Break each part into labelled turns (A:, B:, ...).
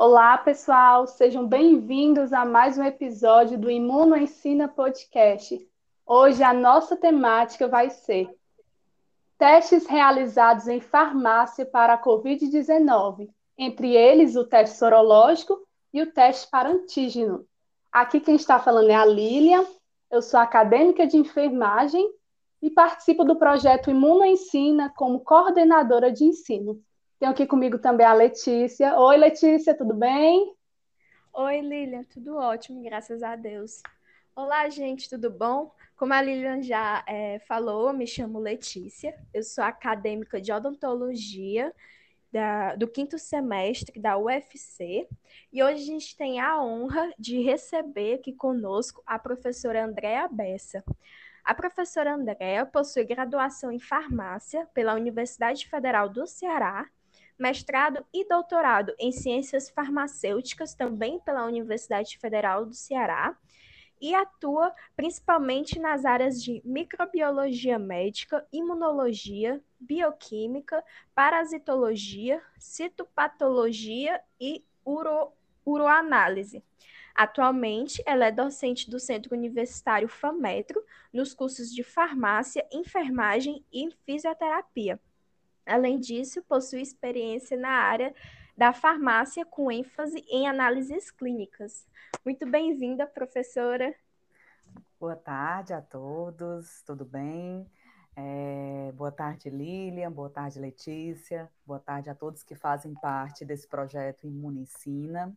A: Olá, pessoal, sejam bem-vindos a mais um episódio do Imuno Ensina Podcast. Hoje a nossa temática vai ser testes realizados em farmácia para a Covid-19, entre eles o teste sorológico e o teste para antígeno. Aqui quem está falando é a Lília, eu sou acadêmica de enfermagem e participo do projeto Imuno Ensina como coordenadora de ensino. Tenho aqui comigo também a Letícia. Oi, Letícia, tudo bem?
B: Oi, Lilian, tudo ótimo, graças a Deus. Olá, gente, tudo bom? Como a Lilian já é, falou, me chamo Letícia, eu sou acadêmica de odontologia da, do quinto semestre da UFC e hoje a gente tem a honra de receber aqui conosco a professora Andréa Bessa. A professora Andréa possui graduação em farmácia pela Universidade Federal do Ceará mestrado e doutorado em ciências farmacêuticas, também pela Universidade Federal do Ceará, e atua principalmente nas áreas de microbiologia médica, imunologia, bioquímica, parasitologia, citopatologia e uro, uroanálise. Atualmente, ela é docente do Centro Universitário FAMetro, nos cursos de farmácia, enfermagem e fisioterapia. Além disso, possui experiência na área da farmácia com ênfase em análises clínicas. Muito bem-vinda, professora.
C: Boa tarde a todos, tudo bem? É, boa tarde, Lilian, boa tarde, Letícia, boa tarde a todos que fazem parte desse projeto Imunicina.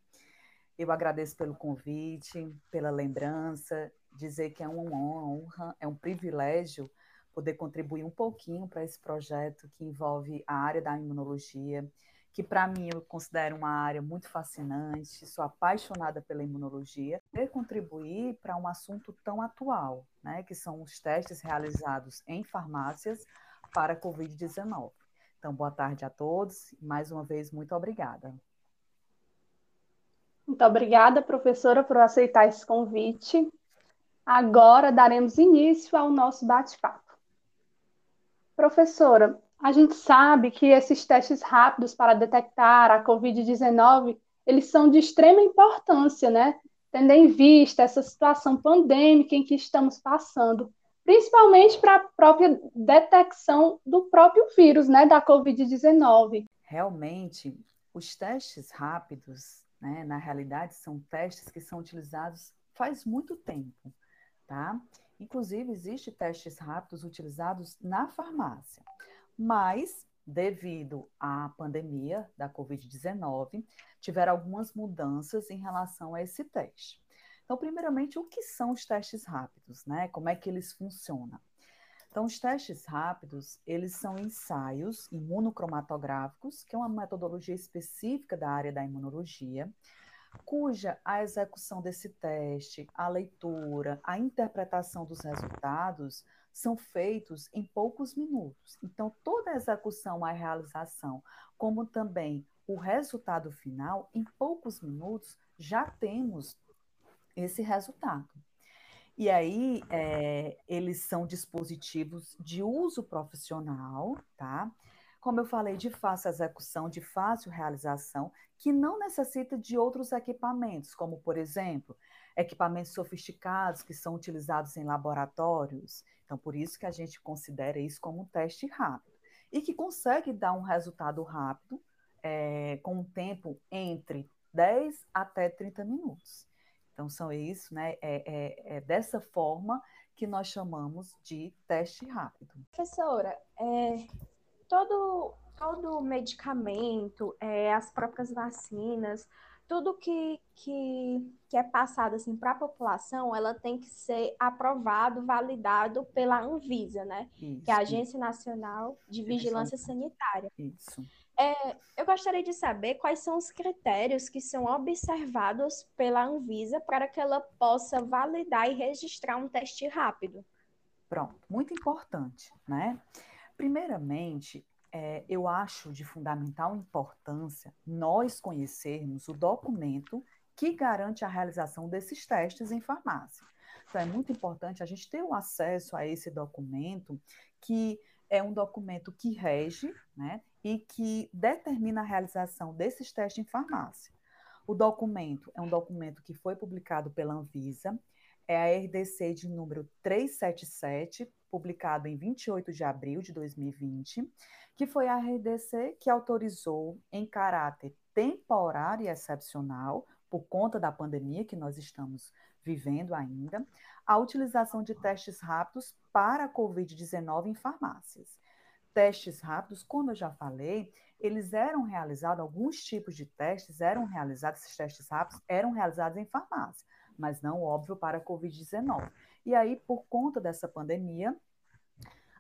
C: Eu agradeço pelo convite, pela lembrança, dizer que é uma honra, é um privilégio poder contribuir um pouquinho para esse projeto que envolve a área da imunologia, que para mim eu considero uma área muito fascinante, sou apaixonada pela imunologia, e contribuir para um assunto tão atual, né, que são os testes realizados em farmácias para a Covid-19. Então, boa tarde a todos mais uma vez muito obrigada.
A: Muito obrigada, professora, por aceitar esse convite. Agora daremos início ao nosso bate-papo. Professora, a gente sabe que esses testes rápidos para detectar a Covid-19, eles são de extrema importância, né? Tendo em vista essa situação pandêmica em que estamos passando, principalmente para a própria detecção do próprio vírus, né, da Covid-19.
C: Realmente, os testes rápidos, né, na realidade, são testes que são utilizados faz muito tempo, tá? Inclusive, existem testes rápidos utilizados na farmácia, mas, devido à pandemia da Covid-19, tiveram algumas mudanças em relação a esse teste. Então, primeiramente, o que são os testes rápidos, né? Como é que eles funcionam? Então, os testes rápidos, eles são ensaios imunocromatográficos, que é uma metodologia específica da área da imunologia, cuja a execução desse teste, a leitura, a interpretação dos resultados são feitos em poucos minutos. Então, toda a execução, a realização, como também o resultado final, em poucos minutos já temos esse resultado. E aí, é, eles são dispositivos de uso profissional, tá? Como eu falei, de fácil execução, de fácil realização, que não necessita de outros equipamentos, como, por exemplo, equipamentos sofisticados que são utilizados em laboratórios. Então, por isso que a gente considera isso como um teste rápido. E que consegue dar um resultado rápido, é, com um tempo entre 10 até 30 minutos. Então, são isso, né? É, é, é dessa forma que nós chamamos de teste rápido.
B: Professora, é, todo, todo medicamento, é, as próprias vacinas, tudo que, que, que é passado assim, para a população, ela tem que ser aprovado, validado pela Anvisa, né? Isso. Que é a Agência Nacional de Vigilância Isso. Sanitária.
C: Isso.
B: É, eu gostaria de saber quais são os critérios que são observados pela Anvisa para que ela possa validar e registrar um teste rápido.
C: Pronto, muito importante, né? Primeiramente, é, eu acho de fundamental importância nós conhecermos o documento que garante a realização desses testes em farmácia. Então, é muito importante a gente ter o acesso a esse documento, que é um documento que rege né, e que determina a realização desses testes em farmácia. O documento é um documento que foi publicado pela Anvisa, é a RDC de número 377, publicado em 28 de abril de 2020, que foi a RDC que autorizou, em caráter temporário e excepcional, por conta da pandemia que nós estamos vivendo ainda, a utilização de testes rápidos para a Covid-19 em farmácias. Testes rápidos, como eu já falei, eles eram realizados, alguns tipos de testes eram realizados, esses testes rápidos eram realizados em farmácia, mas não, óbvio, para a Covid-19. E aí, por conta dessa pandemia,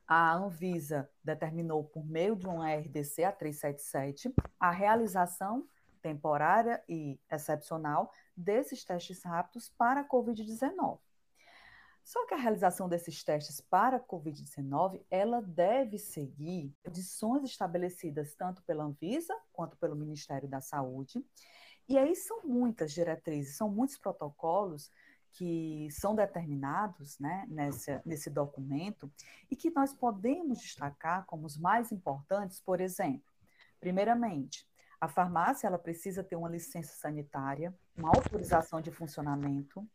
C: a Anvisa determinou, por meio de um RDC, a 377, a realização temporária e excepcional desses testes rápidos para a Covid-19. Só que a realização desses testes para a Covid-19, ela deve seguir condições estabelecidas tanto pela Anvisa quanto pelo Ministério da Saúde. E aí são muitas diretrizes, são muitos protocolos que são determinados né, nesse, nesse documento e que nós podemos destacar como os mais importantes, por exemplo, primeiramente, a farmácia ela precisa ter uma licença sanitária, uma autorização de funcionamento,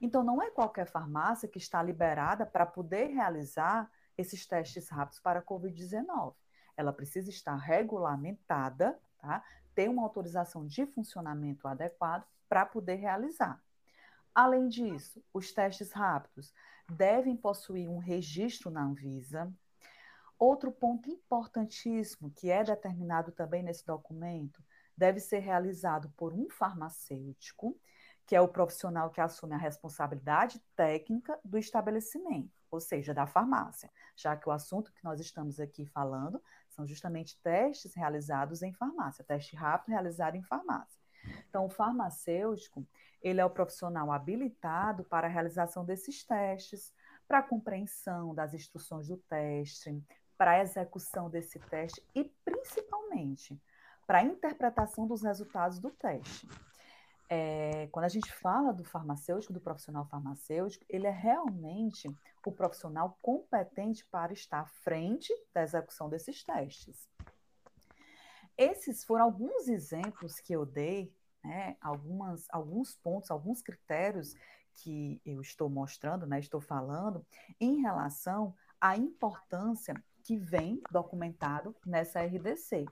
C: então, não é qualquer farmácia que está liberada para poder realizar esses testes rápidos para a Covid-19. Ela precisa estar regulamentada, tá? Ter uma autorização de funcionamento adequado para poder realizar. Além disso, os testes rápidos devem possuir um registro na Anvisa. Outro ponto importantíssimo, que é determinado também nesse documento, deve ser realizado por um farmacêutico que é o profissional que assume a responsabilidade técnica do estabelecimento, ou seja, da farmácia, já que o assunto que nós estamos aqui falando são justamente testes realizados em farmácia, teste rápido realizado em farmácia. Então, o farmacêutico, ele é o profissional habilitado para a realização desses testes, para a compreensão das instruções do teste, para a execução desse teste e, principalmente, para a interpretação dos resultados do teste é, quando a gente fala do farmacêutico, do profissional farmacêutico, ele é realmente o profissional competente para estar à frente da execução desses testes. Esses foram alguns exemplos que eu dei, né, algumas, alguns pontos, alguns critérios que eu estou mostrando, né, estou falando, em relação à importância que vem documentado nessa RDC.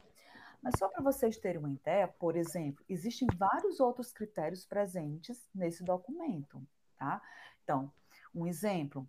C: Mas só para vocês terem uma ideia, por exemplo, existem vários outros critérios presentes nesse documento, tá? Então, um exemplo,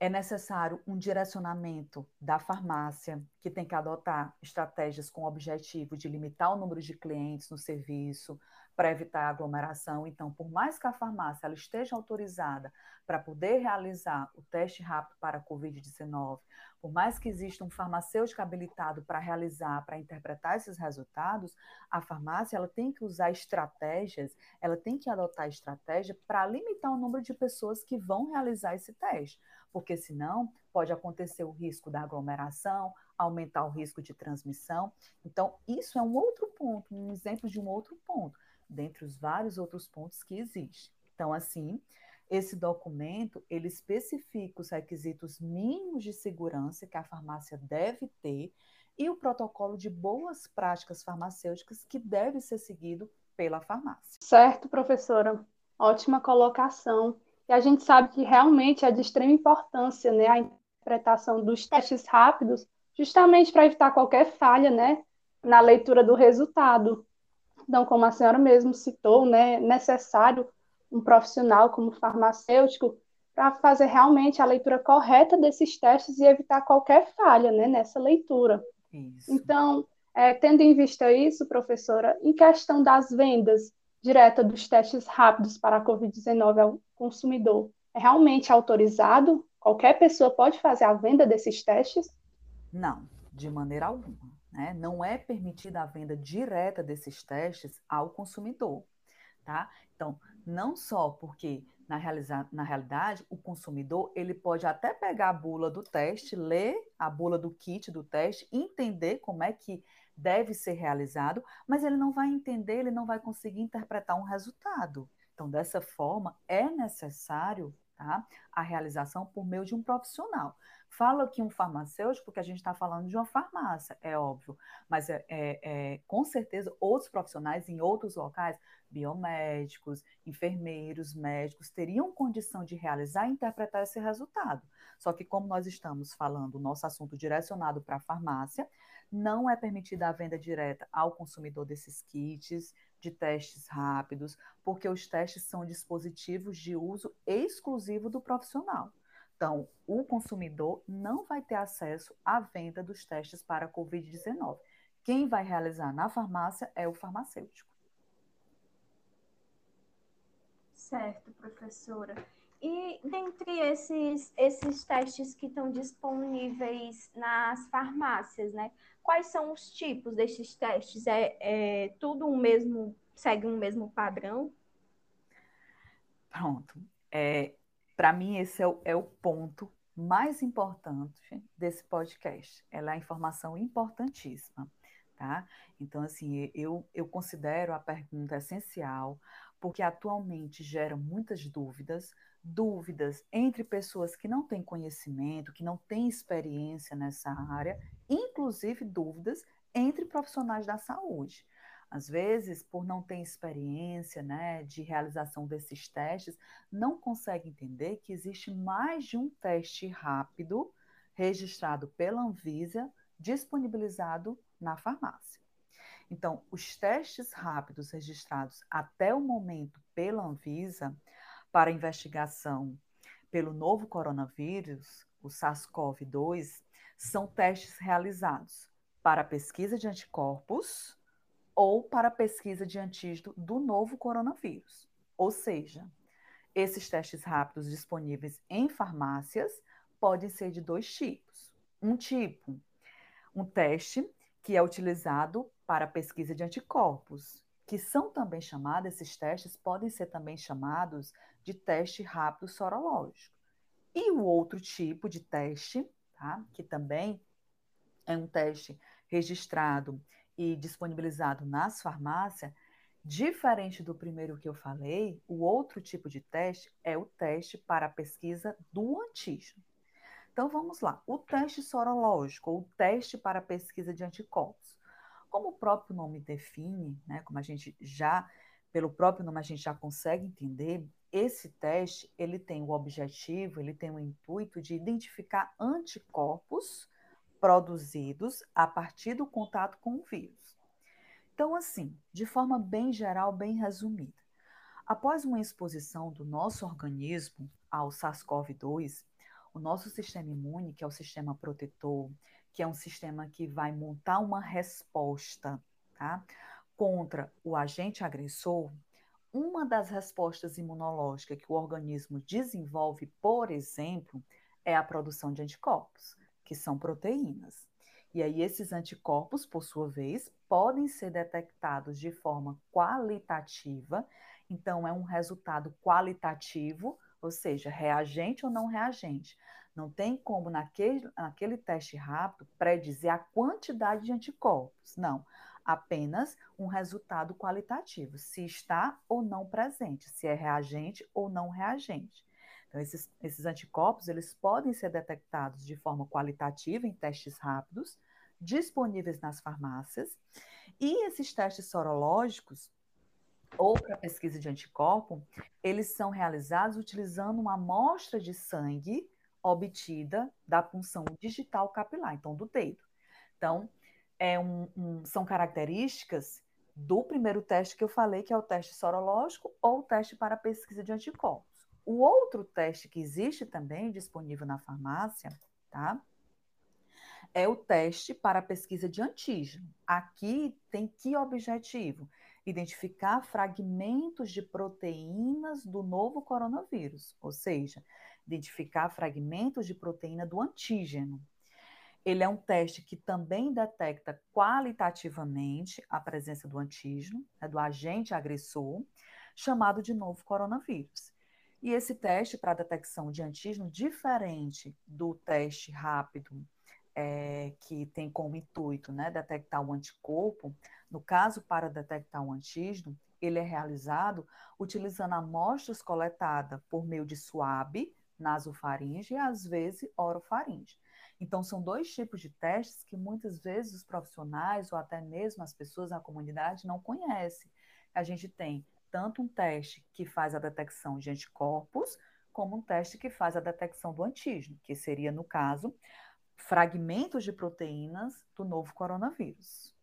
C: é necessário um direcionamento da farmácia, que tem que adotar estratégias com o objetivo de limitar o número de clientes no serviço, para evitar aglomeração. Então, por mais que a farmácia ela esteja autorizada para poder realizar o teste rápido para a Covid-19, por mais que exista um farmacêutico habilitado para realizar, para interpretar esses resultados, a farmácia ela tem que usar estratégias, ela tem que adotar estratégia para limitar o número de pessoas que vão realizar esse teste, porque senão pode acontecer o risco da aglomeração, aumentar o risco de transmissão. Então, isso é um outro ponto, um exemplo de um outro ponto dentre os vários outros pontos que existem. Então, assim, esse documento, ele especifica os requisitos mínimos de segurança que a farmácia deve ter e o protocolo de boas práticas farmacêuticas que deve ser seguido pela farmácia.
A: Certo, professora. Ótima colocação. E a gente sabe que realmente é de extrema importância, né, a interpretação dos testes rápidos, justamente para evitar qualquer falha, né, na leitura do resultado. Então, como a senhora mesmo citou, né, é necessário um profissional como farmacêutico para fazer realmente a leitura correta desses testes e evitar qualquer falha né, nessa leitura. Isso. Então, é, tendo em vista isso, professora, em questão das vendas diretas dos testes rápidos para a Covid-19 ao consumidor, é realmente autorizado? Qualquer pessoa pode fazer a venda desses testes?
C: Não, de maneira alguma. Né? Não é permitida a venda direta desses testes ao consumidor. Tá? Então, não só porque na, realiza, na realidade o consumidor ele pode até pegar a bula do teste, ler a bula do kit do teste, entender como é que deve ser realizado, mas ele não vai entender, ele não vai conseguir interpretar um resultado. Então, dessa forma, é necessário tá, a realização por meio de um profissional Falo aqui um farmacêutico porque a gente está falando de uma farmácia, é óbvio, mas é, é, é, com certeza outros profissionais em outros locais, biomédicos, enfermeiros, médicos, teriam condição de realizar e interpretar esse resultado. Só que, como nós estamos falando, o nosso assunto direcionado para a farmácia, não é permitida a venda direta ao consumidor desses kits de testes rápidos, porque os testes são dispositivos de uso exclusivo do profissional. Então, o consumidor não vai ter acesso à venda dos testes para a Covid-19. Quem vai realizar na farmácia é o farmacêutico.
B: Certo, professora. E dentre esses, esses testes que estão disponíveis nas farmácias, né? Quais são os tipos desses testes? É, é tudo um mesmo, segue um mesmo padrão?
C: Pronto. É, para mim, esse é o, é o ponto mais importante desse podcast. Ela é informação importantíssima, tá? Então, assim, eu, eu considero a pergunta essencial, porque atualmente gera muitas dúvidas, dúvidas entre pessoas que não têm conhecimento, que não têm experiência nessa área, inclusive dúvidas entre profissionais da saúde. Às vezes, por não ter experiência né, de realização desses testes, não consegue entender que existe mais de um teste rápido registrado pela Anvisa disponibilizado na farmácia. Então, os testes rápidos registrados até o momento pela Anvisa para investigação pelo novo coronavírus, o SARS-CoV-2, são testes realizados para pesquisa de anticorpos ou para pesquisa de antígeno do novo coronavírus. Ou seja, esses testes rápidos disponíveis em farmácias podem ser de dois tipos. Um tipo, um teste que é utilizado para pesquisa de anticorpos, que são também chamados, esses testes podem ser também chamados de teste rápido sorológico. E o outro tipo de teste, tá, que também é um teste registrado e disponibilizado nas farmácias, diferente do primeiro que eu falei, o outro tipo de teste é o teste para a pesquisa do antígeno. Então vamos lá, o teste sorológico, ou teste para a pesquisa de anticorpos. Como o próprio nome define, né, como a gente já, pelo próprio nome a gente já consegue entender, esse teste ele tem o objetivo, ele tem o intuito de identificar anticorpos produzidos a partir do contato com o vírus. Então, assim, de forma bem geral, bem resumida, após uma exposição do nosso organismo ao SARS-CoV-2, o nosso sistema imune, que é o sistema protetor, que é um sistema que vai montar uma resposta tá, contra o agente agressor, uma das respostas imunológicas que o organismo desenvolve, por exemplo, é a produção de anticorpos que são proteínas. E aí, esses anticorpos, por sua vez, podem ser detectados de forma qualitativa. Então, é um resultado qualitativo, ou seja, reagente ou não reagente. Não tem como, naquele, naquele teste rápido, predizer a quantidade de anticorpos. Não. Apenas um resultado qualitativo, se está ou não presente, se é reagente ou não reagente. Então, esses, esses anticorpos, eles podem ser detectados de forma qualitativa em testes rápidos, disponíveis nas farmácias, e esses testes sorológicos, ou para pesquisa de anticorpo, eles são realizados utilizando uma amostra de sangue obtida da punção digital capilar, então do dedo. Então, é um, um, são características do primeiro teste que eu falei, que é o teste sorológico ou o teste para pesquisa de anticorpos. O outro teste que existe também disponível na farmácia, tá? É o teste para pesquisa de antígeno. Aqui tem que objetivo? Identificar fragmentos de proteínas do novo coronavírus, ou seja, identificar fragmentos de proteína do antígeno. Ele é um teste que também detecta qualitativamente a presença do antígeno, né, do agente agressor, chamado de novo coronavírus. E esse teste para detecção de antígeno, diferente do teste rápido, é, que tem como intuito né, detectar o anticorpo, no caso, para detectar o antígeno, ele é realizado utilizando amostras coletadas por meio de suave, nasofaringe e, às vezes, orofaringe. Então, são dois tipos de testes que muitas vezes os profissionais ou até mesmo as pessoas na comunidade não conhecem. A gente tem tanto um teste que faz a detecção de anticorpos, como um teste que faz a detecção do antígeno, que seria, no caso, fragmentos de proteínas do novo coronavírus.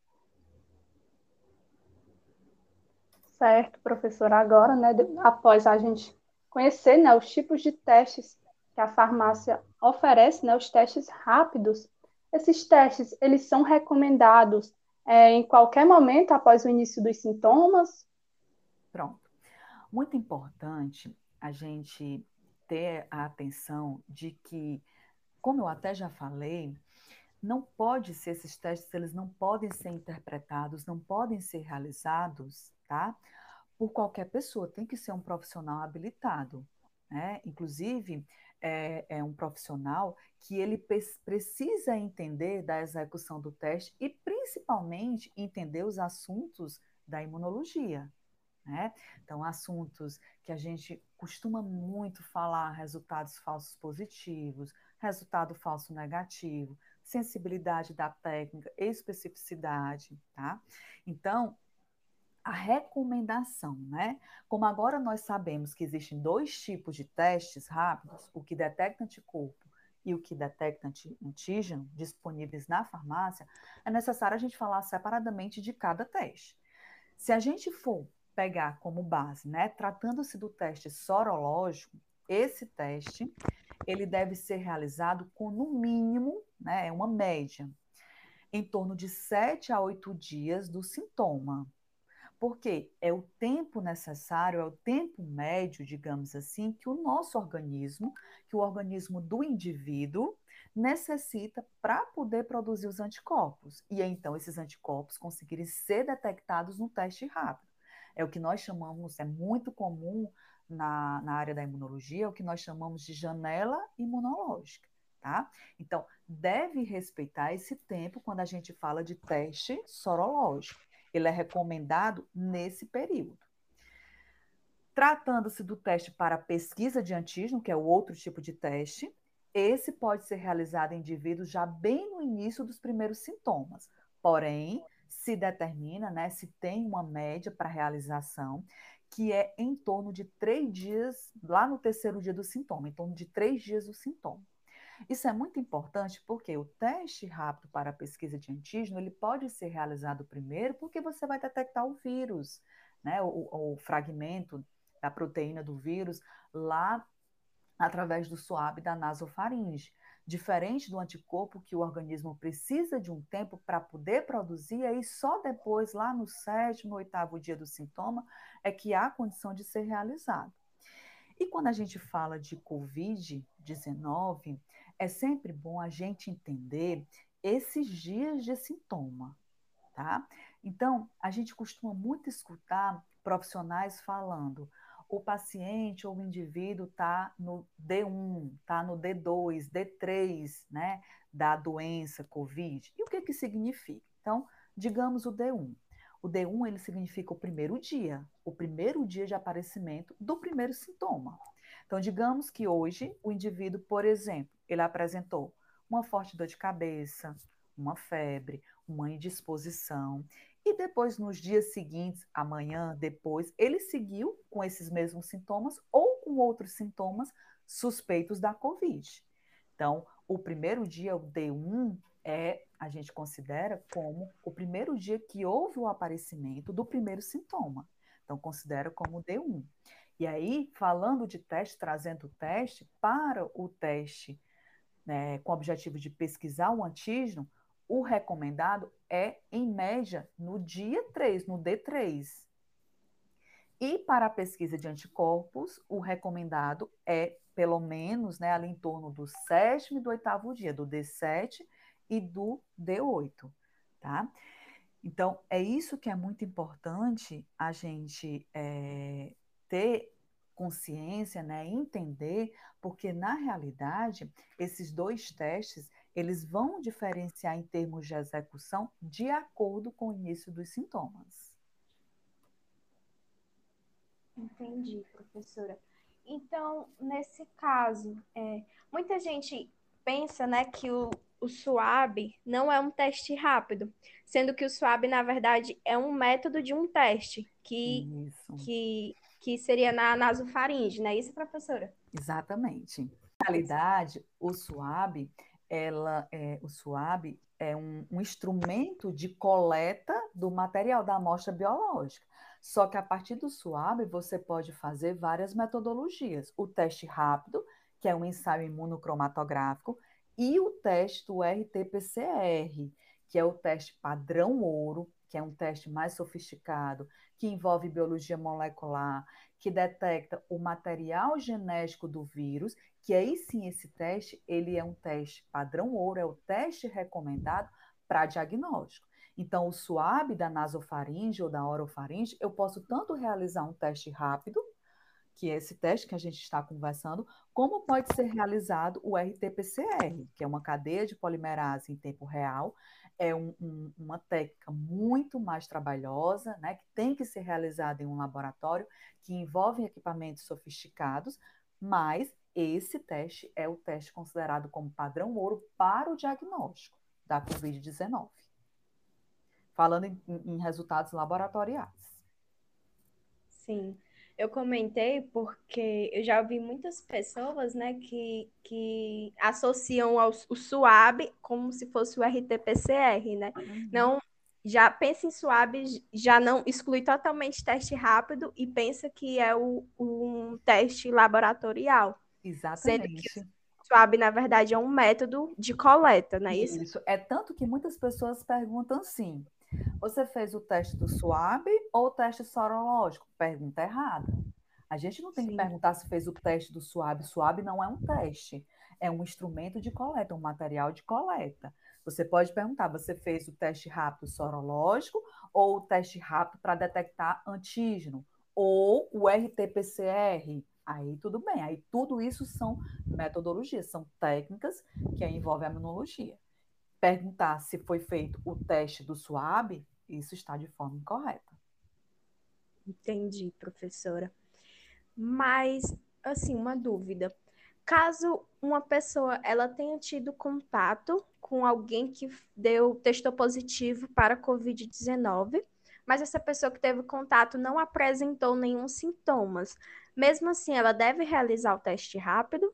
A: Certo, professora. Agora, né, após a gente conhecer né, os tipos de testes que a farmácia oferece, né, os testes rápidos, esses testes, eles são recomendados é, em qualquer momento após o início dos sintomas?
C: Pronto. Muito importante a gente ter a atenção de que, como eu até já falei, não pode ser esses testes, eles não podem ser interpretados, não podem ser realizados, tá? Por qualquer pessoa, tem que ser um profissional habilitado, né? Inclusive, é, é um profissional que ele precisa entender da execução do teste e principalmente entender os assuntos da imunologia, né? Então, assuntos que a gente costuma muito falar, resultados falsos positivos, resultado falso negativo, sensibilidade da técnica, especificidade, tá? Então, a recomendação, né? Como agora nós sabemos que existem dois tipos de testes rápidos, o que detecta anticorpo e o que detecta antígeno disponíveis na farmácia, é necessário a gente falar separadamente de cada teste. Se a gente for pegar como base, né, tratando-se do teste sorológico, esse teste ele deve ser realizado com no mínimo, né, é uma média, em torno de 7 a 8 dias do sintoma. Porque é o tempo necessário, é o tempo médio, digamos assim, que o nosso organismo, que o organismo do indivíduo necessita para poder produzir os anticorpos. E então esses anticorpos conseguirem ser detectados no teste rápido. É o que nós chamamos, é muito comum na, na área da imunologia, é o que nós chamamos de janela imunológica. Tá? Então, deve respeitar esse tempo quando a gente fala de teste sorológico. Ele é recomendado nesse período. Tratando-se do teste para pesquisa de antígeno, que é o outro tipo de teste, esse pode ser realizado em indivíduos já bem no início dos primeiros sintomas. Porém, se determina, né, se tem uma média para realização, que é em torno de três dias, lá no terceiro dia do sintoma, em torno de três dias do sintoma. Isso é muito importante porque o teste rápido para a pesquisa de antígeno ele pode ser realizado primeiro porque você vai detectar o vírus, né, o, o fragmento da proteína do vírus lá através do suave da nasofaringe. Diferente do anticorpo que o organismo precisa de um tempo para poder produzir, aí só depois, lá no sétimo, oitavo dia do sintoma, é que há condição de ser realizado. E quando a gente fala de Covid-19, é sempre bom a gente entender esses dias de sintoma, tá? Então, a gente costuma muito escutar profissionais falando: o paciente ou o indivíduo está no D1, está no D2, D3, né, da doença COVID. E o que que significa? Então, digamos o D1. O D1 ele significa o primeiro dia, o primeiro dia de aparecimento do primeiro sintoma. Então, digamos que hoje o indivíduo, por exemplo, ele apresentou uma forte dor de cabeça, uma febre, uma indisposição, e depois, nos dias seguintes, amanhã, depois, ele seguiu com esses mesmos sintomas ou com outros sintomas suspeitos da Covid. Então, o primeiro dia, o D1, é, a gente considera como o primeiro dia que houve o aparecimento do primeiro sintoma. Então, considera como D1. E aí, falando de teste, trazendo o teste, para o teste né, com o objetivo de pesquisar o antígeno, o recomendado é, em média, no dia 3, no D3. E para a pesquisa de anticorpos, o recomendado é, pelo menos, né, ali em torno do sétimo e do oitavo dia, do D7 e do D8, tá? Então, é isso que é muito importante a gente é, ter consciência, né, entender, porque na realidade esses dois testes eles vão diferenciar em termos de execução de acordo com o início dos sintomas.
B: Entendi, professora. Então, nesse caso, é, muita gente pensa, né, que o, o SWAB não é um teste rápido, sendo que o SWAB, na verdade, é um método de um teste que, que, que seria na nasofaringe, não é isso, professora?
C: Exatamente. Na realidade, o SWAB, ela, é, o SWAB é um, um instrumento de coleta do material da amostra biológica. Só que a partir do SWAB você pode fazer várias metodologias. O teste rápido, que é um ensaio imunocromatográfico, e o teste do RT-PCR, que é o teste padrão ouro, que é um teste mais sofisticado, que envolve biologia molecular, que detecta o material genético do vírus, que aí sim esse teste, ele é um teste padrão ouro, é o teste recomendado para diagnóstico. Então, o SWAB da nasofaringe ou da orofaringe, eu posso tanto realizar um teste rápido, que é esse teste que a gente está conversando, como pode ser realizado o RT-PCR, que é uma cadeia de polimerase em tempo real, é um, um, uma técnica muito mais trabalhosa, né, que tem que ser realizada em um laboratório, que envolve equipamentos sofisticados, mas esse teste é o teste considerado como padrão ouro para o diagnóstico da Covid-19. Falando em, em resultados laboratoriais.
B: Sim. Eu comentei porque eu já ouvi muitas pessoas, né, que, que associam ao, o SUAB como se fosse o RT-PCR, né? Uhum. Não, já pensa em SUAB, já não exclui totalmente teste rápido e pensa que é o, um teste laboratorial.
C: Exatamente.
B: Sendo que o SUAB, na verdade, é um método de coleta, não é isso?
C: Isso. É tanto que muitas pessoas perguntam assim: você fez o teste do SWAB ou o teste sorológico? Pergunta errada. A gente não tem Sim. que perguntar se fez o teste do SWAB. SWAB não é um teste, é um instrumento de coleta, um material de coleta. Você pode perguntar: você fez o teste rápido sorológico ou o teste rápido para detectar antígeno? Ou o RT-PCR? Aí tudo bem, aí tudo isso são metodologias, são técnicas que envolvem a imunologia perguntar se foi feito o teste do SWAB, isso está de forma incorreta.
B: Entendi, professora. Mas, assim, uma dúvida. Caso uma pessoa ela tenha tido contato com alguém que deu testou positivo para COVID-19, mas essa pessoa que teve contato não apresentou nenhum sintomas, mesmo assim ela deve realizar o teste rápido?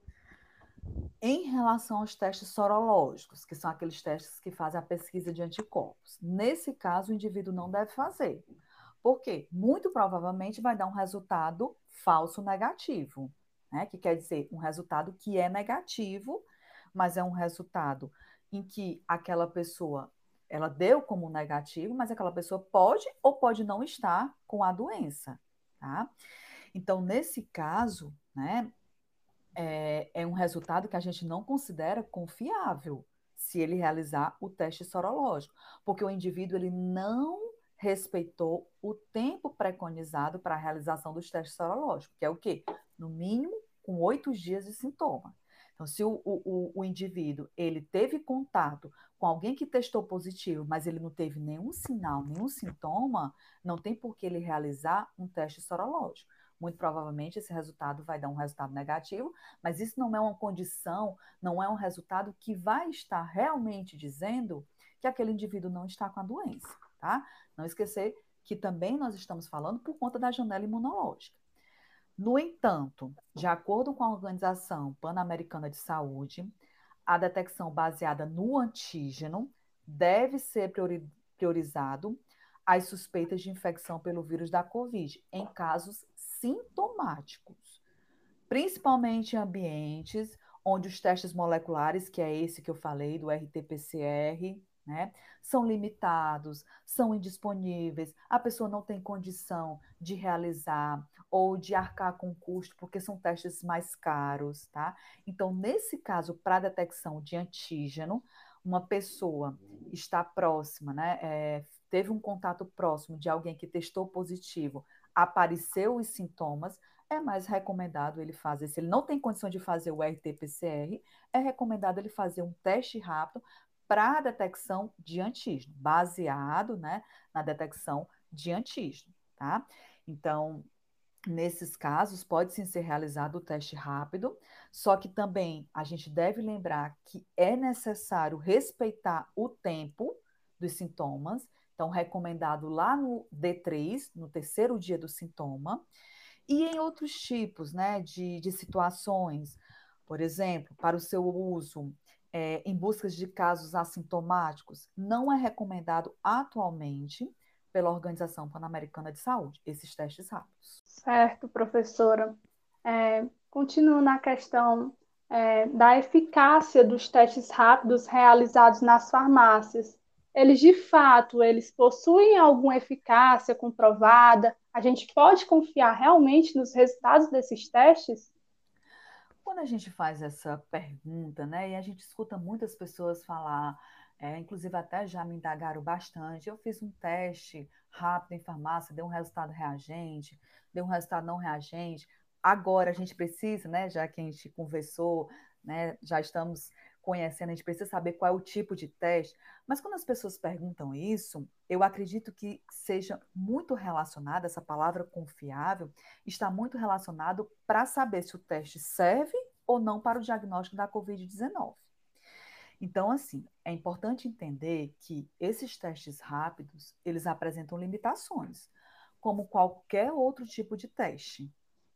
C: Em relação aos testes sorológicos, que são aqueles testes que fazem a pesquisa de anticorpos, nesse caso o indivíduo não deve fazer. Por quê? Muito provavelmente vai dar um resultado falso negativo, né? Que quer dizer um resultado que é negativo, mas é um resultado em que aquela pessoa ela deu como negativo, mas aquela pessoa pode ou pode não estar com a doença, tá? Então, nesse caso, né, é, é um resultado que a gente não considera confiável se ele realizar o teste sorológico, porque o indivíduo ele não respeitou o tempo preconizado para a realização dos testes sorológicos, que é o quê? No mínimo, com oito dias de sintoma. Então, se o, o, o indivíduo ele teve contato com alguém que testou positivo, mas ele não teve nenhum sinal, nenhum sintoma, não tem por que ele realizar um teste sorológico muito provavelmente esse resultado vai dar um resultado negativo, mas isso não é uma condição, não é um resultado que vai estar realmente dizendo que aquele indivíduo não está com a doença, tá? Não esquecer que também nós estamos falando por conta da janela imunológica. No entanto, de acordo com a Organização Pan-Americana de Saúde, a detecção baseada no antígeno deve ser priorizado as suspeitas de infecção pelo vírus da Covid em casos sintomáticos, principalmente em ambientes onde os testes moleculares, que é esse que eu falei, do RT-PCR, né, são limitados, são indisponíveis, a pessoa não tem condição de realizar ou de arcar com custo, porque são testes mais caros, tá? Então, nesse caso, para detecção de antígeno, uma pessoa está próxima, né, é, teve um contato próximo de alguém que testou positivo, apareceu os sintomas, é mais recomendado ele fazer. Se ele não tem condição de fazer o RT-PCR, é recomendado ele fazer um teste rápido para a detecção de antígeno, baseado né, na detecção de antígeno, tá? Então, Nesses casos, pode sim ser realizado o teste rápido, só que também a gente deve lembrar que é necessário respeitar o tempo dos sintomas, então, recomendado lá no D3, no terceiro dia do sintoma, e em outros tipos né, de, de situações, por exemplo, para o seu uso é, em busca de casos assintomáticos, não é recomendado atualmente pela Organização Pan-Americana de Saúde, esses testes rápidos.
A: Certo, professora. É, continuo na questão é, da eficácia dos testes rápidos realizados nas farmácias. Eles, de fato, eles possuem alguma eficácia comprovada? A gente pode confiar realmente nos resultados desses testes?
C: Quando a gente faz essa pergunta, né, e a gente escuta muitas pessoas falar, é, inclusive até já me indagaram bastante, eu fiz um teste rápido em farmácia, deu um resultado reagente, deu um resultado não reagente, agora a gente precisa, né, já que a gente conversou, né, já estamos conhecendo, a gente precisa saber qual é o tipo de teste. Mas quando as pessoas perguntam isso, eu acredito que seja muito relacionado, essa palavra confiável, está muito relacionado para saber se o teste serve ou não para o diagnóstico da Covid-19. Então, assim, é importante entender que esses testes rápidos, eles apresentam limitações, como qualquer outro tipo de teste,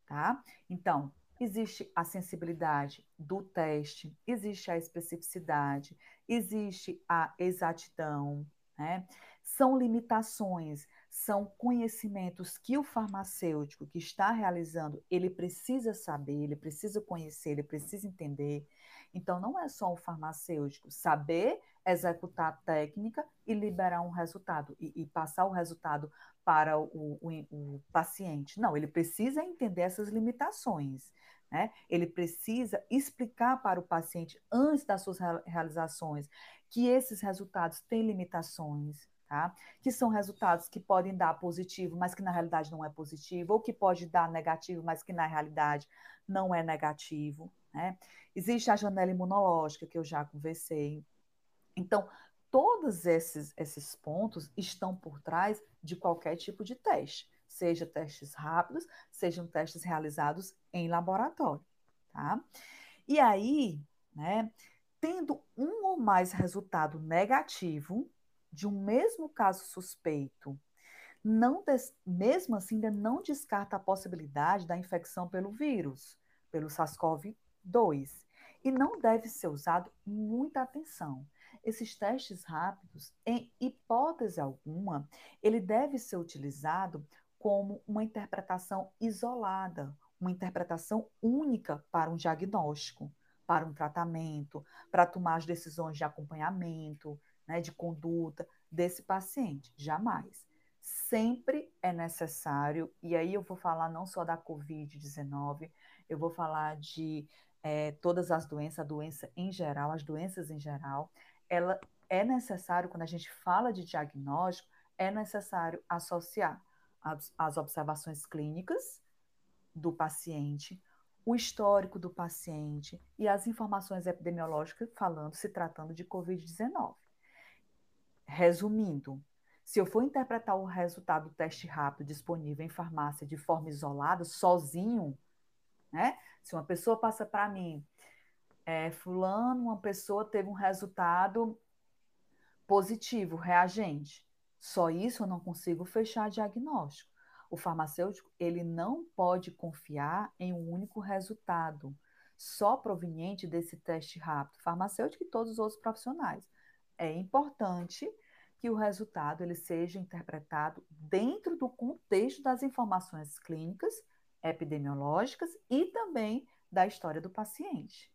C: tá? Então, existe a sensibilidade do teste, existe a especificidade, existe a exatidão, né? São limitações, são conhecimentos que o farmacêutico que está realizando, ele precisa saber, ele precisa conhecer, ele precisa entender. Então, não é só o farmacêutico saber executar a técnica e liberar um resultado, e, e passar o resultado para o, o, o, paciente. Não, ele precisa entender essas limitações. Né? Ele precisa explicar para o paciente, antes das suas realizações, que esses resultados têm limitações, tá? que são resultados que podem dar positivo, mas que na realidade não é positivo, ou que pode dar negativo, mas que na realidade não é negativo. Né? Existe a janela imunológica, que eu já conversei. Então, todos esses, esses pontos estão por trás de qualquer tipo de teste seja testes rápidos, sejam testes realizados em laboratório, tá? E aí, né, tendo um ou mais resultado negativo de um mesmo caso suspeito, não des... mesmo assim ainda não descarta a possibilidade da infecção pelo vírus, pelo SARS-CoV-2, e não deve ser usado muita atenção. Esses testes rápidos, em hipótese alguma, ele deve ser utilizado como uma interpretação isolada, uma interpretação única para um diagnóstico, para um tratamento, para tomar as decisões de acompanhamento, né, de conduta desse paciente. Jamais. Sempre é necessário, e aí eu vou falar não só da Covid-19, eu vou falar de é, todas as doenças, a doença em geral, as doenças em geral, ela é necessário, quando a gente fala de diagnóstico, é necessário associar as, as observações clínicas do paciente, o histórico do paciente e as informações epidemiológicas falando, se tratando de Covid-19. Resumindo, se eu for interpretar o resultado do teste rápido disponível em farmácia de forma isolada, sozinho, né? Se uma pessoa passa para mim, é, fulano, uma pessoa teve um resultado positivo, reagente. Só isso eu não consigo fechar diagnóstico. O farmacêutico, ele não pode confiar em um único resultado, só proveniente desse teste rápido. Farmacêutico e todos os outros profissionais. É importante que o resultado ele seja interpretado dentro do contexto das informações clínicas, epidemiológicas e também da história do paciente.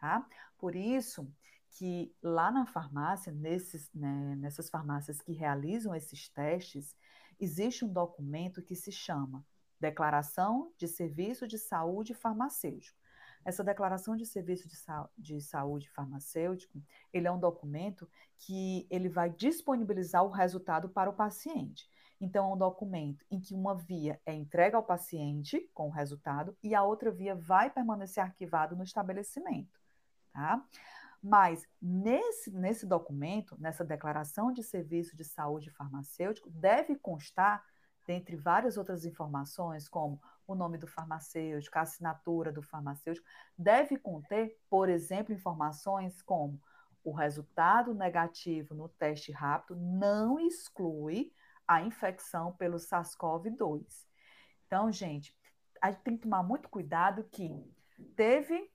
C: Tá? Por isso, que lá na farmácia, nesses, né, nessas farmácias que realizam esses testes, existe um documento que se chama Declaração de Serviço de Saúde Farmacêutico. Essa declaração de serviço de, sa de saúde farmacêutico, ele é um documento que ele vai disponibilizar o resultado para o paciente. Então, é um documento em que uma via é entregue ao paciente com o resultado e a outra via vai permanecer arquivado no estabelecimento, tá? Mas nesse, nesse documento, nessa declaração de serviço de saúde farmacêutico, deve constar dentre várias outras informações, como o nome do farmacêutico, a assinatura do farmacêutico, deve conter, por exemplo, informações como o resultado negativo no teste rápido não exclui a infecção pelo SARS-CoV-2. Então, gente, a gente tem que tomar muito cuidado que teve,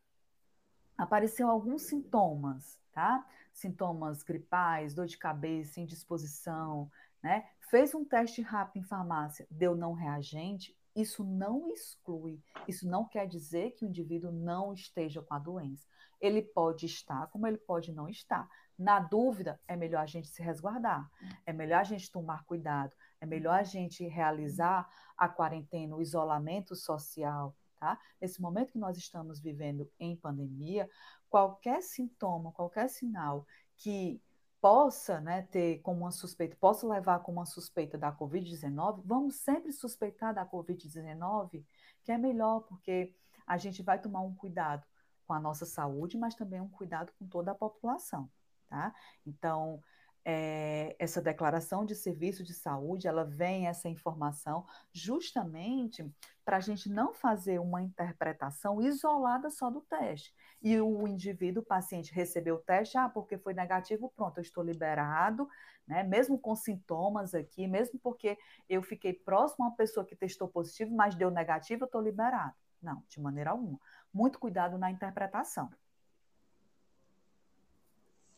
C: apareceu alguns sintomas, tá? Sintomas gripais, dor de cabeça, indisposição, né? Fez um teste rápido em farmácia, deu não reagente, isso não exclui, isso não quer dizer que o indivíduo não esteja com a doença. Ele pode estar, como ele pode não estar. Na dúvida, é melhor a gente se resguardar, é melhor a gente tomar cuidado, é melhor a gente realizar a quarentena, o isolamento social, tá? Nesse momento que nós estamos vivendo em pandemia, qualquer sintoma, qualquer sinal que possa né, ter como uma suspeita, possa levar como uma suspeita da Covid-19, vamos sempre suspeitar da Covid-19, que é melhor, porque a gente vai tomar um cuidado com a nossa saúde, mas também um cuidado com toda a população, tá? Então, é, essa declaração de serviço de saúde, ela vem essa informação justamente para a gente não fazer uma interpretação isolada só do teste. E o indivíduo, o paciente, recebeu o teste, ah, porque foi negativo, pronto, eu estou liberado, né? Mesmo com sintomas aqui, mesmo porque eu fiquei próximo a uma pessoa que testou positivo, mas deu negativo, eu estou liberado. Não, de maneira alguma. Muito cuidado na interpretação.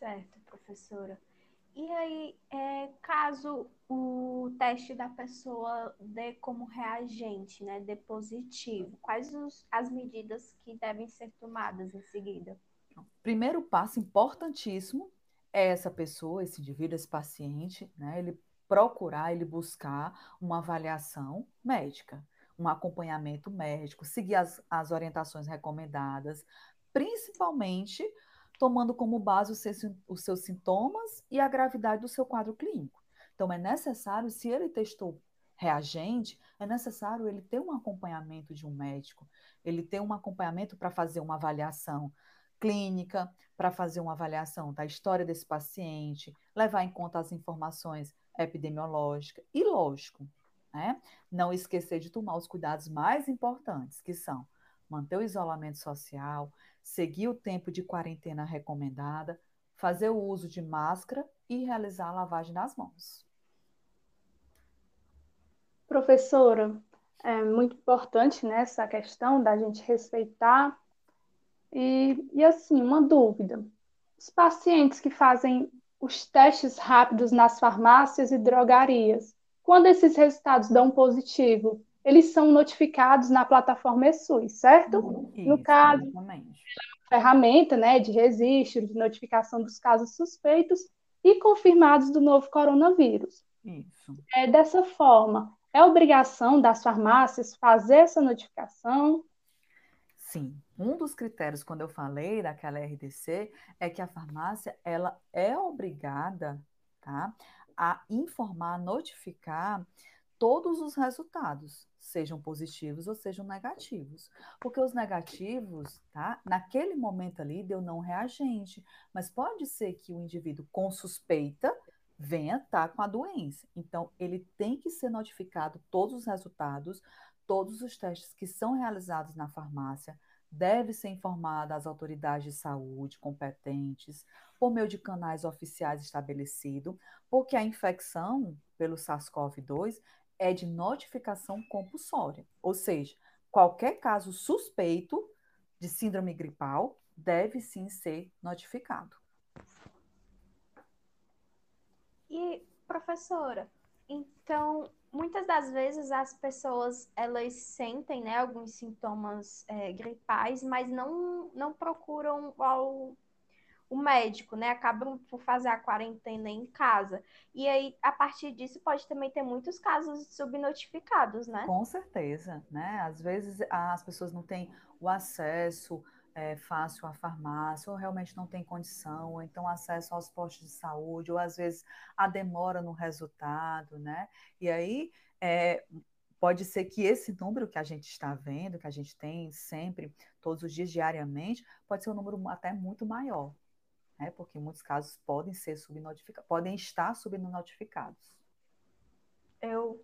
B: Certo, professora. E aí, é, caso o teste da pessoa dê como reagente, né, dê positivo, quais os, as medidas que devem ser tomadas em seguida?
C: Primeiro passo importantíssimo é essa pessoa, esse indivíduo, esse paciente, né, ele procurar, ele buscar uma avaliação médica, um acompanhamento médico, seguir as, as orientações recomendadas, principalmente tomando como base os seus, os seus sintomas e a gravidade do seu quadro clínico. Então, é necessário, se ele testou reagente, é necessário ele ter um acompanhamento de um médico, ele ter um acompanhamento para fazer uma avaliação clínica, para fazer uma avaliação da história desse paciente, levar em conta as informações epidemiológicas e, lógico, né, não esquecer de tomar os cuidados mais importantes, que são manter o isolamento social, seguir o tempo de quarentena recomendada, fazer o uso de máscara e realizar a lavagem das mãos.
A: Professora, é muito importante né, essa questão da gente respeitar. E, e assim, uma dúvida: os pacientes que fazem os testes rápidos nas farmácias e drogarias, quando esses resultados dão positivo, eles são notificados na plataforma ESUS, certo?
C: Isso, no caso, exatamente.
A: ferramenta né, de registro, de notificação dos casos suspeitos e confirmados do novo coronavírus.
C: Isso.
A: É, dessa forma, é obrigação das farmácias fazer essa notificação?
C: Sim, um dos critérios quando eu falei daquela RDC é que a farmácia ela é obrigada, tá, a informar, notificar todos os resultados, sejam positivos ou sejam negativos. Porque os negativos, tá? Naquele momento ali deu não reagente, mas pode ser que o indivíduo com suspeita venha estar tá com a doença. Então, ele tem que ser notificado todos os resultados, todos os testes que são realizados na farmácia, deve ser informada às autoridades de saúde competentes, por meio de canais oficiais estabelecidos, porque a infecção pelo SARS-CoV-2 é de notificação compulsória, ou seja, qualquer caso suspeito de síndrome gripal deve sim ser notificado.
B: E professora, então muitas das vezes as pessoas elas sentem né, alguns sintomas é, gripais, mas não, não procuram ao o médico, né? Acabam por fazer a quarentena em casa. E aí, a partir disso, pode também ter muitos casos subnotificados, né?
C: Com certeza, né? Às vezes as pessoas não têm o acesso é, fácil à farmácia, ou realmente não tem condição, ou então acesso aos postos de saúde, ou às vezes a demora no resultado, né? E aí é, pode ser que esse número que a gente está vendo, que a gente tem sempre, todos os dias, diariamente, pode ser um número até muito maior, né? Porque muitos casos podem ser subnotificados, podem estar subnotificados.
B: Eu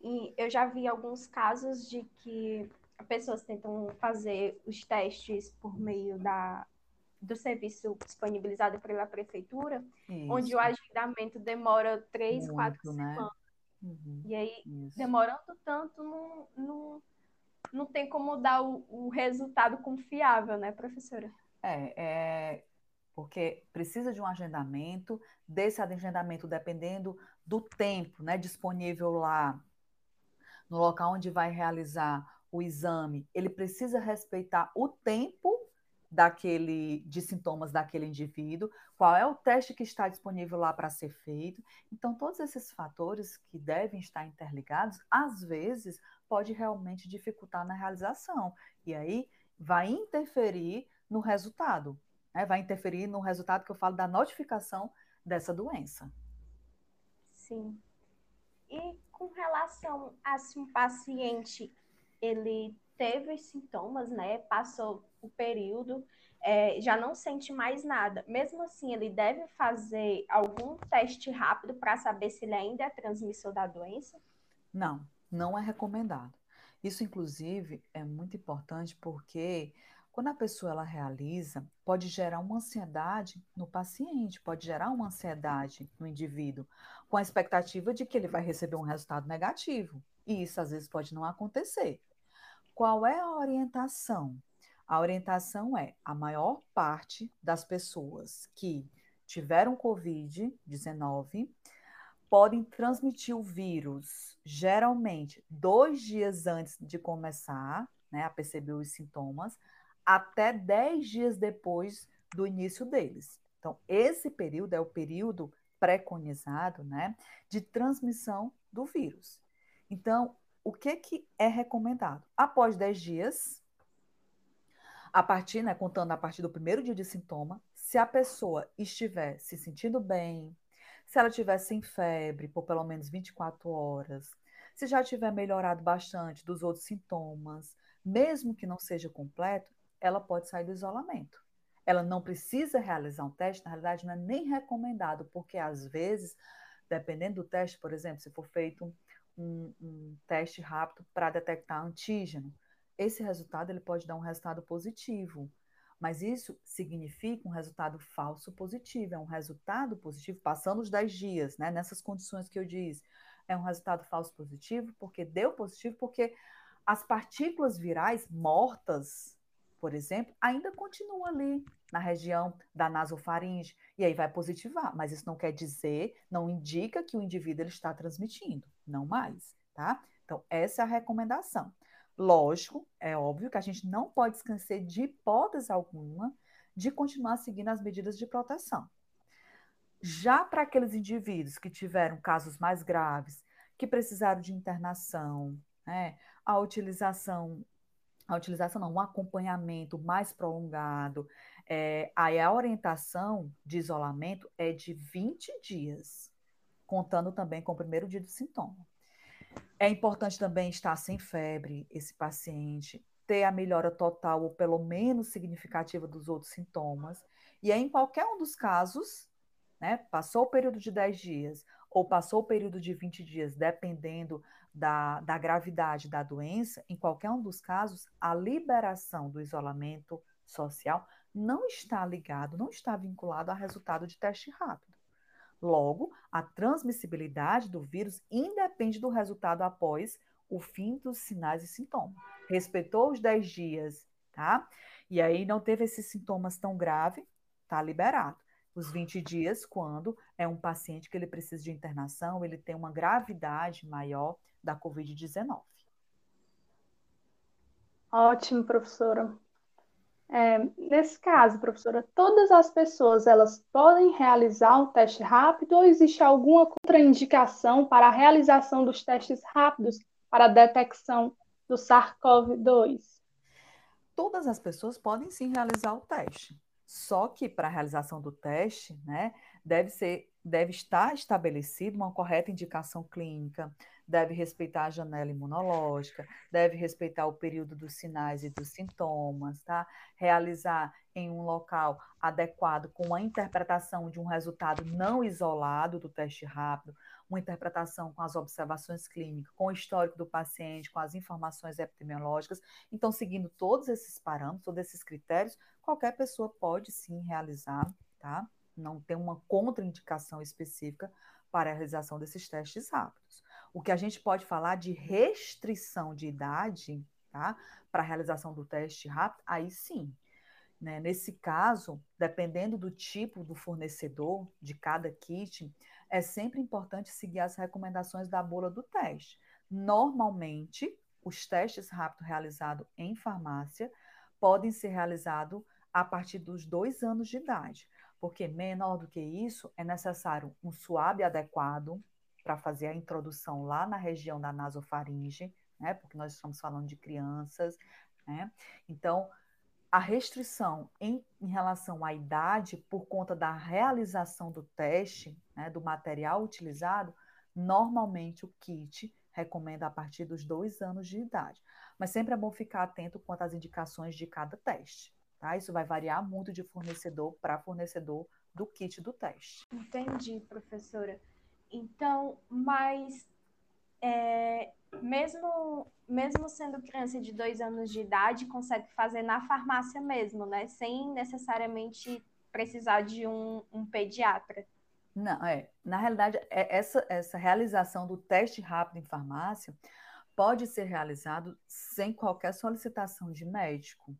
B: E eu já vi alguns casos de que pessoas tentam fazer os testes por meio da, do serviço disponibilizado pela prefeitura, Isso. onde o agendamento demora três, Muito, quatro né? semanas. Uhum. E aí, Isso. demorando tanto, não, não, não tem como dar o, o resultado confiável, né, professora?
C: É, é, porque precisa de um agendamento, desse agendamento dependendo do tempo né, disponível lá no local onde vai realizar o exame, ele precisa respeitar o tempo daquele de sintomas daquele indivíduo, qual é o teste que está disponível lá para ser feito. Então, todos esses fatores que devem estar interligados, às vezes pode realmente dificultar na realização. E aí vai interferir no resultado, né? vai interferir no resultado que eu falo da notificação dessa doença.
B: Sim. E com relação a se um paciente ele teve sintomas, né? Passou o período, é, já não sente mais nada. Mesmo assim, ele deve fazer algum teste rápido para saber se ele ainda é transmissor da doença?
C: Não, não é recomendado. Isso, inclusive, é muito importante porque quando a pessoa ela realiza, pode gerar uma ansiedade no paciente, pode gerar uma ansiedade no indivíduo, com a expectativa de que ele vai receber um resultado negativo. E isso às vezes pode não acontecer. Qual é a orientação? A orientação é a maior parte das pessoas que tiveram Covid-19 podem transmitir o vírus geralmente dois dias antes de começar né, a perceber os sintomas, até 10 dias depois do início deles. Então, esse período é o período preconizado né, de transmissão do vírus. Então, o que, que é recomendado? Após 10 dias, a partir, né, contando a partir do primeiro dia de sintoma, se a pessoa estiver se sentindo bem, se ela estiver sem febre por pelo menos 24 horas, se já tiver melhorado bastante dos outros sintomas, mesmo que não seja completo, ela pode sair do isolamento. Ela não precisa realizar um teste, na realidade não é nem recomendado, porque às vezes, dependendo do teste, por exemplo, se for feito um, um teste rápido para detectar antígeno, esse resultado ele pode dar um resultado positivo. Mas isso significa um resultado falso positivo, é um resultado positivo passando os 10 dias, né? Nessas condições que eu disse. É um resultado falso positivo porque deu positivo, porque as partículas virais mortas por exemplo, ainda continua ali na região da nasofaringe e aí vai positivar, mas isso não quer dizer, não indica que o indivíduo ele está transmitindo, não mais, tá? Então, essa é a recomendação. Lógico, é óbvio que a gente não pode esquecer de hipótese alguma de continuar seguindo as medidas de proteção. Já para aqueles indivíduos que tiveram casos mais graves, que precisaram de internação, né, a utilização a utilização não, um acompanhamento mais prolongado. É, aí a orientação de isolamento é de 20 dias, contando também com o primeiro dia do sintoma. É importante também estar sem febre, esse paciente, ter a melhora total ou pelo menos significativa dos outros sintomas. E aí, em qualquer um dos casos, né, passou o período de 10 dias ou passou o período de 20 dias, dependendo da, da gravidade da doença, em qualquer um dos casos, a liberação do isolamento social não está ligado, não está vinculado a resultado de teste rápido. Logo, a transmissibilidade do vírus independe do resultado após o fim dos sinais e sintomas. Respeitou os 10 dias, tá? E aí não teve esses sintomas tão graves, tá liberado os 20 dias, quando é um paciente que ele precisa de internação, ele tem uma gravidade maior da Covid-19.
A: Ótimo, professora. É, nesse caso, professora, todas as pessoas elas podem realizar um teste rápido ou existe alguma contraindicação para a realização dos testes rápidos para a detecção do SARS-CoV-2?
C: Todas as pessoas podem sim realizar o teste. Só que para a realização do teste, né, deve ser, deve estar estabelecida uma correta indicação clínica, deve respeitar a janela imunológica, deve respeitar o período dos sinais e dos sintomas, tá? Realizar em um local adequado com a interpretação de um resultado não isolado do teste rápido, uma interpretação com as observações clínicas, com o histórico do paciente, com as informações epidemiológicas. Então, seguindo todos esses parâmetros, todos esses critérios, qualquer pessoa pode sim realizar, tá? Não tem uma contraindicação específica para a realização desses testes rápidos. O que a gente pode falar de restrição de idade, tá? Para a realização do teste rápido, aí sim, né? Nesse caso, dependendo do tipo do fornecedor de cada kit, é sempre importante seguir as recomendações da bula do teste. Normalmente, os testes rápidos realizados em farmácia podem ser realizados a partir dos dois anos de idade, porque menor do que isso é necessário um suave adequado para fazer a introdução lá na região da nasofaringe, né? Porque nós estamos falando de crianças, né? Então, a restrição em, em, relação à idade, por conta da realização do teste, né, do material utilizado, normalmente o kit recomenda a partir dos dois anos de idade. Mas sempre é bom ficar atento quanto às indicações de cada teste. Tá? Isso vai variar muito de fornecedor para fornecedor do kit do teste.
B: Entendi, professora. Então, mas é, mesmo, mesmo sendo criança de dois anos de idade, consegue fazer na farmácia mesmo, né? Sem necessariamente precisar de um, um pediatra.
C: Não, é. Na realidade, é essa, essa realização do teste rápido em farmácia pode ser realizado sem qualquer solicitação de médico.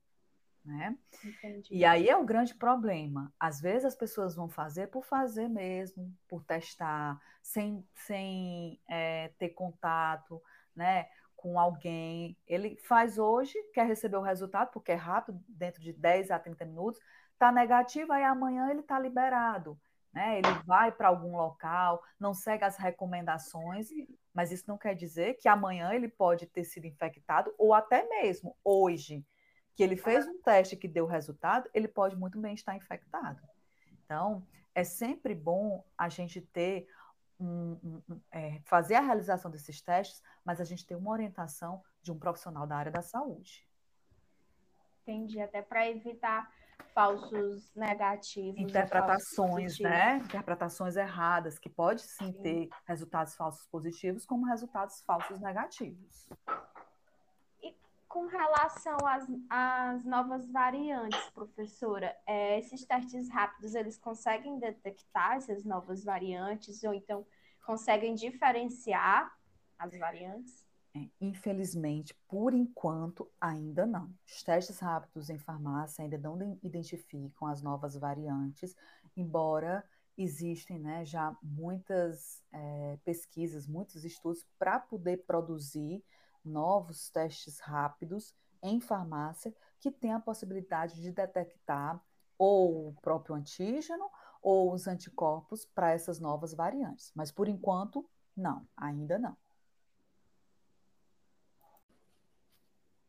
C: Né? Entendi. E aí é o grande problema. Às vezes as pessoas vão fazer por fazer mesmo, por testar, sem, sem é, ter contato né, com alguém. Ele faz hoje, quer receber o resultado, porque é rápido, dentro de 10 a 30 minutos, está negativo, aí amanhã ele está liberado. Né? Ele vai para algum local, não segue as recomendações, mas isso não quer dizer que amanhã ele pode ter sido infectado, ou até mesmo hoje que ele fez um teste que deu resultado, ele pode muito bem estar infectado. Então, é sempre bom a gente ter um, um, um, é, fazer a realização desses testes, mas a gente ter uma orientação de um profissional da área da saúde.
B: Entendi, até para evitar falsos negativos.
C: Interpretações, falsos né? Interpretações erradas, que pode sim, sim ter resultados falsos positivos, como resultados falsos negativos
B: com relação às, às novas variantes, professora, é, esses testes rápidos, eles conseguem detectar essas novas variantes ou então conseguem diferenciar as variantes?
C: É, infelizmente, por enquanto, ainda não. Os testes rápidos em farmácia ainda não identificam as novas variantes, embora existem né, já muitas é, pesquisas, muitos estudos para poder produzir novos testes rápidos em farmácia que tem a possibilidade de detectar ou o próprio antígeno ou os anticorpos para essas novas variantes. Mas por enquanto, não, ainda não.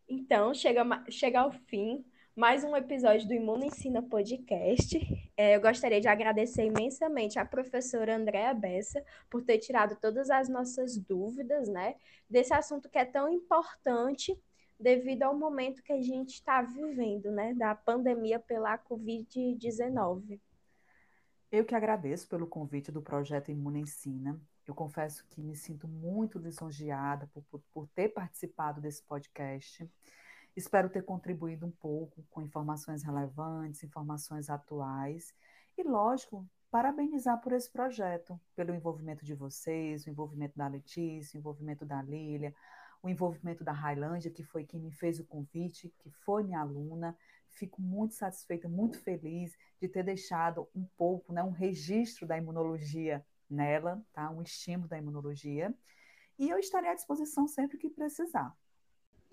B: Então, chega, chega ao fim mais um episódio do Imuno Ensina Podcast. É, eu gostaria de agradecer imensamente à professora Andréa Bessa por ter tirado todas as nossas dúvidas, né, desse assunto que é tão importante devido ao momento que a gente está vivendo, né, da pandemia pela Covid-19.
C: Eu que agradeço pelo convite do projeto Imuno Ensina. Eu confesso que me sinto muito lisonjeada por, por, por ter participado desse podcast. Espero ter contribuído um pouco com informações relevantes, informações atuais e, lógico, parabenizar por esse projeto, pelo envolvimento de vocês, o envolvimento da Letícia, o envolvimento da Lília, o envolvimento da Railândia, que foi quem me fez o convite, que foi minha aluna. Fico muito satisfeita, muito feliz de ter deixado um pouco, né, um registro da imunologia nela, tá? um estímulo da imunologia. E eu estarei à disposição sempre que precisar.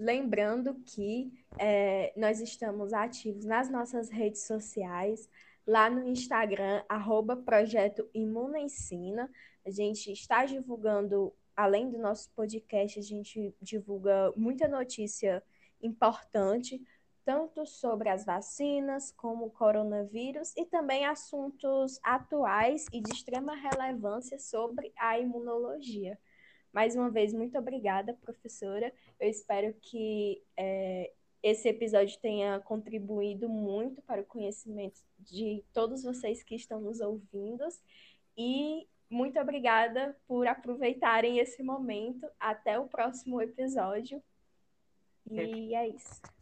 B: Lembrando que é, nós estamos ativos nas nossas redes sociais, lá no Instagram, arroba Projeto. A gente está divulgando, além do nosso podcast, a gente divulga muita notícia importante, tanto sobre as vacinas como o coronavírus, e também assuntos atuais e de extrema relevância sobre a imunologia. Mais uma vez, muito obrigada, professora. Eu espero que é, esse episódio tenha contribuído muito para o conhecimento de todos vocês que estão nos ouvindo. E muito obrigada por aproveitarem esse momento. Até o próximo episódio. E é isso.